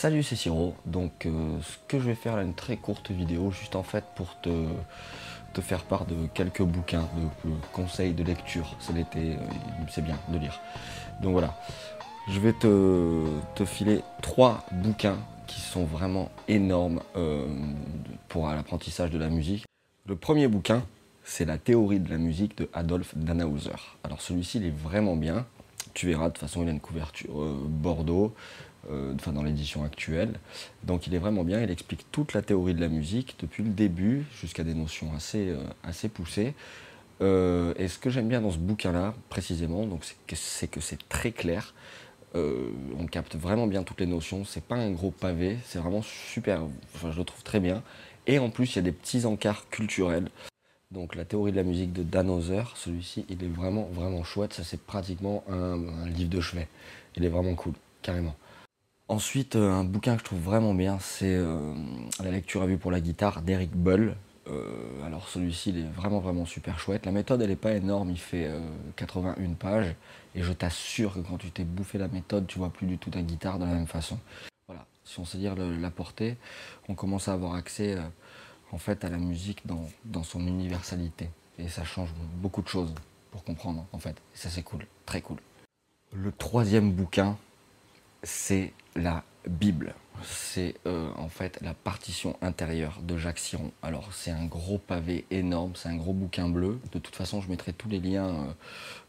Salut c'est Siro, donc euh, ce que je vais faire là une très courte vidéo juste en fait pour te, faire part de quelques bouquins, de, conseils de lecture, c'est l'été, euh, c'est bien de lire. Donc voilà, je vais te, filer trois bouquins qui sont vraiment énormes euh, pour l'apprentissage de la musique. Le premier bouquin, c'est la théorie de la musique de Adolf Dannhauser. Alors celui-ci il est vraiment bien, tu verras, de toute façon il a une couverture Bordeaux, enfin dans l'édition actuelle. Donc il est vraiment bien, il explique toute la théorie de la musique depuis le début jusqu'à des notions assez, euh, assez poussées. Euh, et ce que j'aime bien dans ce bouquin-là, précisément, c'est que c'est très clair. on capte vraiment bien toutes les notions. C'est pas un gros pavé, c'est vraiment super. Enfin, je le trouve très bien. Et en plus, il y a des petits encarts culturels. Donc la théorie de la musique de Dan Hauser, celui-ci, il est vraiment vraiment chouette. Ça c'est pratiquement un livre de chevet. Il est vraiment cool, carrément. Ensuite, euh, un bouquin que je trouve vraiment bien, c'est euh, La lecture à vue pour la guitare d'Eric Bull. Euh, alors celui-ci, il est vraiment vraiment super chouette. La méthode, elle n'est pas énorme, il fait 81 pages. Et je t'assure que quand tu t'es bouffé la méthode, tu vois plus du tout ta guitare de la même façon. Voilà, si on sait dire la portée, on commence à avoir accès en fait à la musique dans, dans son universalité. Et ça change beaucoup de choses pour comprendre en fait. Et ça c'est cool, très cool. Le troisième bouquin, c'est la Bible. C'est euh, en fait la partition intérieure de Jacques Siron. Alors c'est un gros pavé énorme, c'est un gros bouquin bleu. De toute façon, je mettrai tous les liens euh,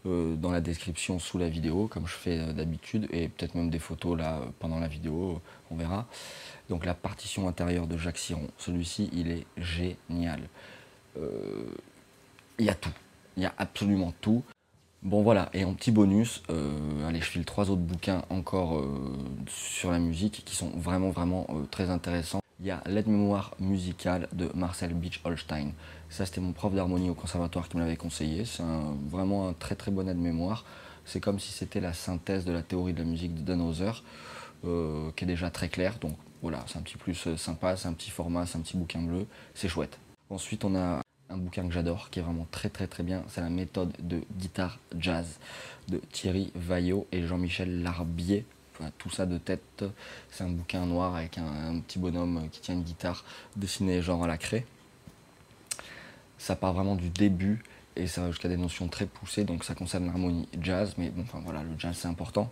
euh, dans la description sous la vidéo, comme je fais d'habitude, et peut-être même des photos là pendant la vidéo, on verra. Donc la partition intérieure de Jacques Siron. Celui-ci, il est génial. Il y a tout. Il y a absolument tout. Bon voilà, et en petit bonus, euh, allez, je file trois autres bouquins encore euh, sur la musique qui sont vraiment vraiment euh, très intéressants. Il y a l'aide-mémoire musicale de Marcel Beach Holstein. Ça c'était mon prof d'harmonie au conservatoire qui me l'avait conseillé. C'est vraiment un très très bon aide-mémoire. C'est comme si c'était la synthèse de la théorie de la musique de Dan Hauser, qui est déjà très claire. Donc voilà, c'est un petit plus sympa, c'est un petit format, c'est un petit bouquin bleu, c'est chouette. Ensuite on a un bouquin que j'adore, qui est vraiment très très très bien. C'est la méthode de guitare jazz de Thierry Vaillot et Jean-Michel Larbier. tout ça de tête. C'est un bouquin noir avec un, petit bonhomme qui tient une guitare dessinée genre à la craie. Ça part vraiment du début et ça va jusqu'à des notions très poussées, donc ça concerne l'harmonie jazz, mais bon, enfin voilà, le jazz c'est important.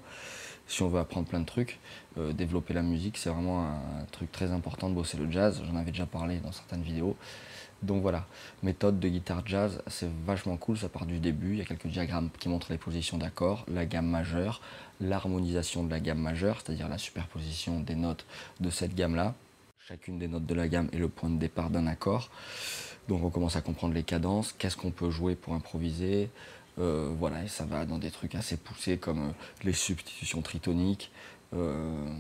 Si on veut apprendre plein de trucs, euh, développer la musique, c'est vraiment un truc très important de bosser le jazz. J'en avais déjà parlé dans certaines vidéos. Donc voilà, méthode de guitare jazz, c'est vachement cool, ça part du début, il y a quelques diagrammes qui montrent les positions d'accords, la gamme majeure, l'harmonisation de la gamme majeure, c'est-à-dire la superposition des notes de cette gamme-là. Chacune des notes de la gamme est le point de départ d'un accord. Donc on commence à comprendre les cadences, qu'est-ce qu'on peut jouer pour improviser. Euh, voilà, et ça va dans des trucs assez poussés comme euh, les substitutions tritoniques, euh,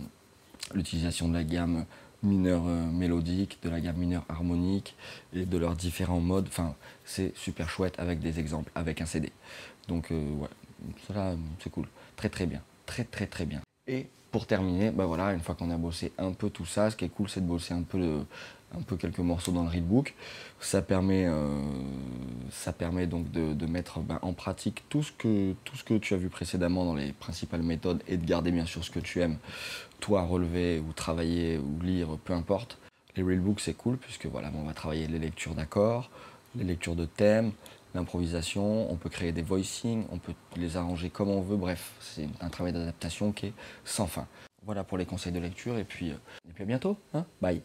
l'utilisation de la gamme mineur euh, mélodique, de la gamme mineure harmonique et de leurs différents modes. Enfin, c'est super chouette avec des exemples, avec un CD. Donc, euh, ouais, ça c'est cool. Très très bien. Très très très bien. Et pour terminer, bah voilà, une fois qu'on a bossé un peu tout ça, ce qui est cool, c'est de bosser un peu, un peu quelques morceaux dans le readbook. Ça permet, euh, ça permet donc de, mettre bah, en pratique tout ce, que, tu as vu précédemment dans les principales méthodes et de garder bien sûr ce que tu aimes, toi relever ou travailler ou lire, peu importe. Les readbooks c'est cool puisque voilà, on va travailler les lectures d'accords, les lectures de thèmes, l'improvisation, on peut créer des voicings, on peut les arranger comme on veut, bref, c'est un travail d'adaptation qui est sans fin. Voilà pour les conseils de lecture et puis, euh, à bientôt, hein bye